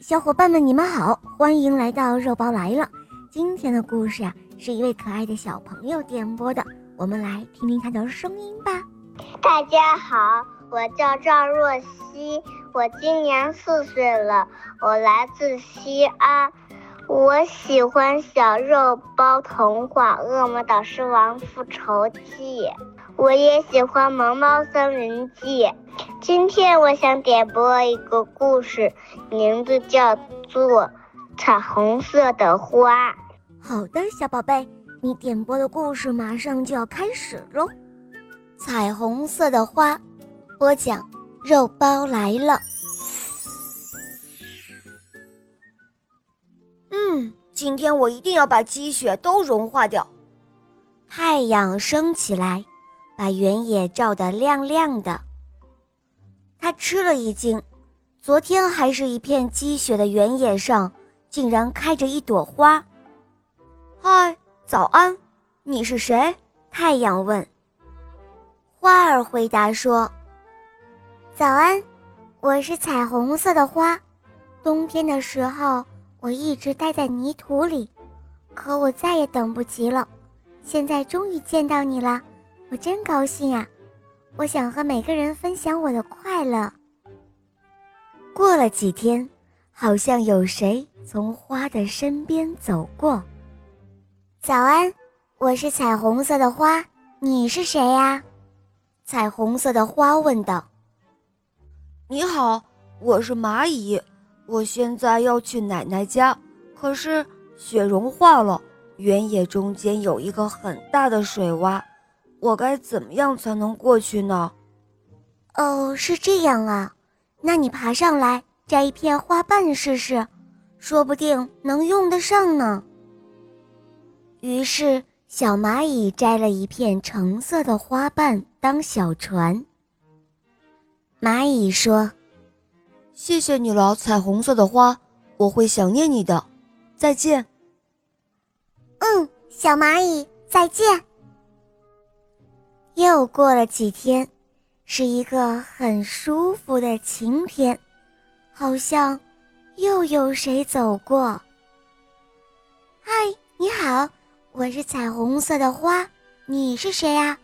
小伙伴们，你们好，欢迎来到肉包来了。今天的故事啊，是一位可爱的小朋友点播的，我们来听听他的声音吧。大家好，我叫赵若曦，我今年四岁了，我来自西安。我喜欢小肉包童话《恶魔导师王复仇记》，我也喜欢《萌猫森林记》。今天我想点播一个故事，名字叫做《彩虹色的花》。好的，小宝贝，你点播的故事马上就要开始喽。彩虹色的花，播讲肉包来了。嗯，今天我一定要把积雪都融化掉。太阳升起来，把原野照得亮亮的。他吃了一惊，昨天还是一片积雪的原野上，竟然开着一朵花。嗨，早安，你是谁？太阳问。花儿回答说：“早安，我是彩虹色的花。冬天的时候，我一直待在泥土里，可我再也等不及了。现在终于见到你了，我真高兴啊！”我想和每个人分享我的快乐。过了几天，好像有谁从花的身边走过。早安，我是彩虹色的花，你是谁呀？彩虹色的花问道。你好，我是蚂蚁，我现在要去奶奶家，可是雪融化了，原野中间有一个很大的水洼。我该怎么样才能过去呢？哦，是这样啊，那你爬上来摘一片花瓣试试，说不定能用得上呢。于是，小蚂蚁摘了一片橙色的花瓣当小船。蚂蚁说：“谢谢你了，彩虹色的花，我会想念你的，再见。”嗯，小蚂蚁，再见。又过了几天，是一个很舒服的晴天，好像又有谁走过。嗨，你好，我是彩虹色的花，你是谁呀？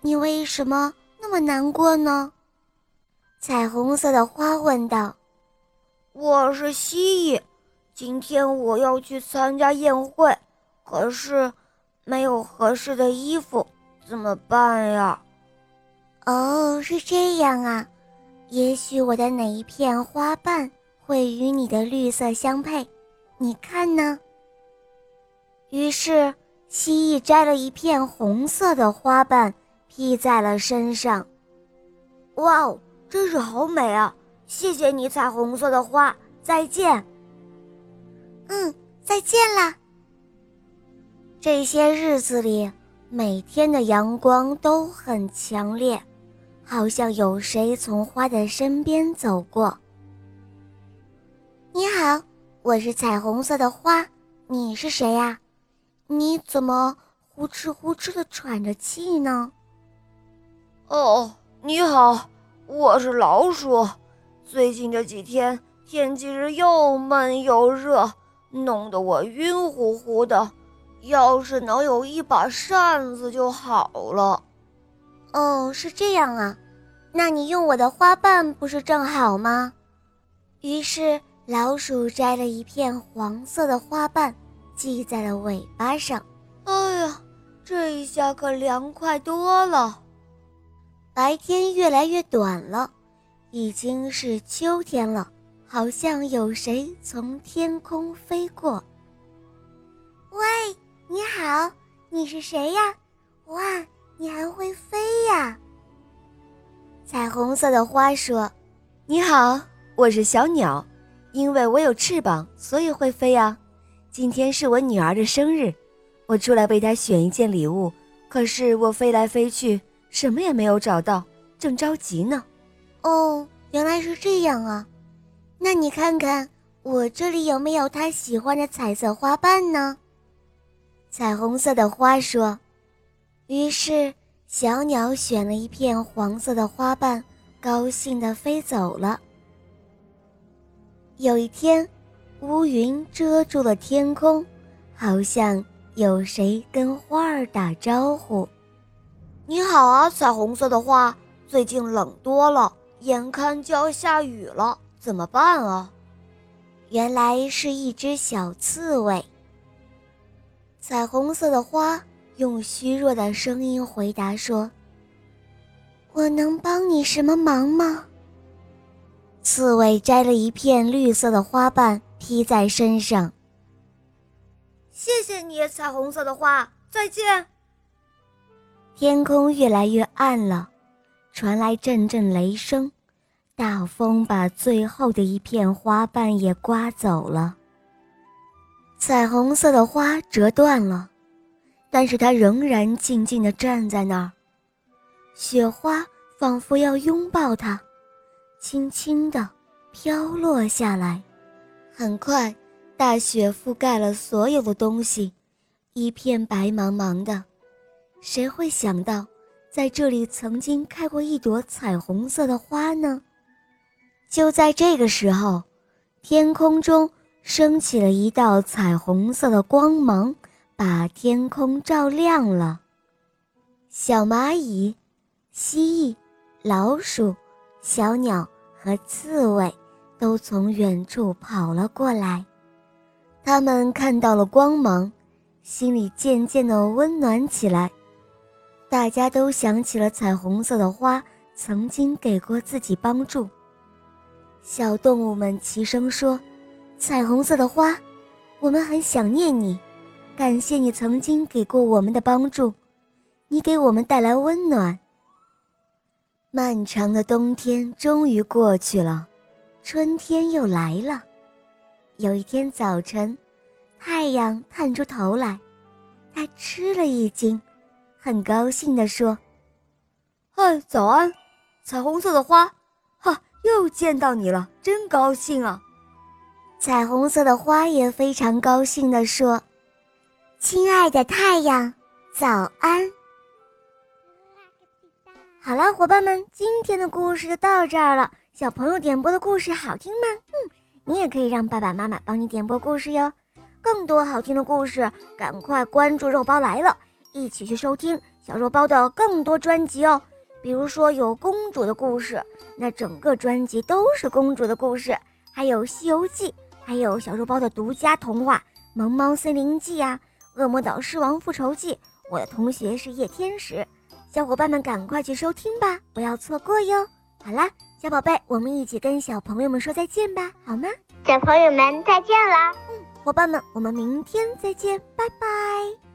你为什么那么难过呢？彩虹色的花问道。我是蜥蜴，今天我要去参加宴会，可是没有合适的衣服。怎么办呀？哦，是这样啊。也许我的哪一片花瓣会与你的绿色相配，你看呢？于是蜥蜴摘了一片红色的花瓣披在了身上。哇哦，真是好美啊！谢谢你，彩虹色的花。再见。嗯，再见啦。这些日子里。每天的阳光都很强烈，好像有谁从花的身边走过。你好，我是彩虹色的花，你是谁呀？你怎么呼哧呼哧的喘着气呢？哦，你好，我是老鼠。最近这几天天气是又闷又热，弄得我晕乎乎的。要是能有一把扇子就好了。哦，是这样啊，那你用我的花瓣不是正好吗？于是老鼠摘了一片黄色的花瓣，系在了尾巴上。哎呀，这一下可凉快多了。白天越来越短了，已经是秋天了，好像有谁从天空飞过。喂！你好，你是谁呀？哇，你还会飞呀！彩虹色的花说：“你好，我是小鸟，因为我有翅膀，所以会飞呀。今天是我女儿的生日，我出来为她选一件礼物，可是我飞来飞去，什么也没有找到，正着急呢。哦，原来是这样啊！那你看看我这里有没有她喜欢的彩色花瓣呢？”彩虹色的花说：“于是小鸟选了一片黄色的花瓣，高兴地飞走了。”有一天，乌云遮住了天空，好像有谁跟花儿打招呼：“你好啊，彩虹色的花，最近冷多了，眼看就要下雨了，怎么办啊？”原来是一只小刺猬。彩虹色的花用虚弱的声音回答说：“我能帮你什么忙吗？”刺猬摘了一片绿色的花瓣披在身上。谢谢你，彩虹色的花，再见。天空越来越暗了，传来阵阵雷声，大风把最后的一片花瓣也刮走了。彩虹色的花折断了，但是它仍然静静地站在那儿。雪花仿佛要拥抱它。轻轻地飘落下来，很快，大雪覆盖了所有的东西，一片白茫茫的。谁会想到，在这里曾经开过一朵彩虹色的花呢？就在这个时候，天空中升起了一道彩虹色的光芒，把天空照亮了。小蚂蚁、蜥蜴、老鼠。小鸟和刺猬都从远处跑了过来，他们看到了光芒，心里渐渐的温暖起来。大家都想起了彩虹色的花曾经给过自己帮助。小动物们齐声说：“彩虹色的花，我们很想念你，感谢你曾经给过我们的帮助，你给我们带来温暖。”漫长的冬天终于过去了，春天又来了。有一天早晨，太阳探出头来，他吃了一惊，很高兴地说：“嗨，早安，彩虹色的花，哈，又见到你了，真高兴啊！”彩虹色的花也非常高兴地说：“亲爱的太阳，早安。”好了，伙伴们，今天的故事就到这儿了。小朋友点播的故事好听吗？嗯，你也可以让爸爸妈妈帮你点播故事哟。更多好听的故事，赶快关注“肉包来了”，一起去收听小肉包的更多专辑哦。比如说有公主的故事，那整个专辑都是公主的故事；还有《西游记》，还有小肉包的独家童话《萌猫森林记》呀，《恶魔岛狮王复仇记》，我的同学是夜天使。小伙伴们，赶快去收听吧，不要错过哟！好啦，小宝贝，我们一起跟小朋友们说再见吧，好吗？小朋友们再见啦，嗯，伙伴们，我们明天再见，拜拜。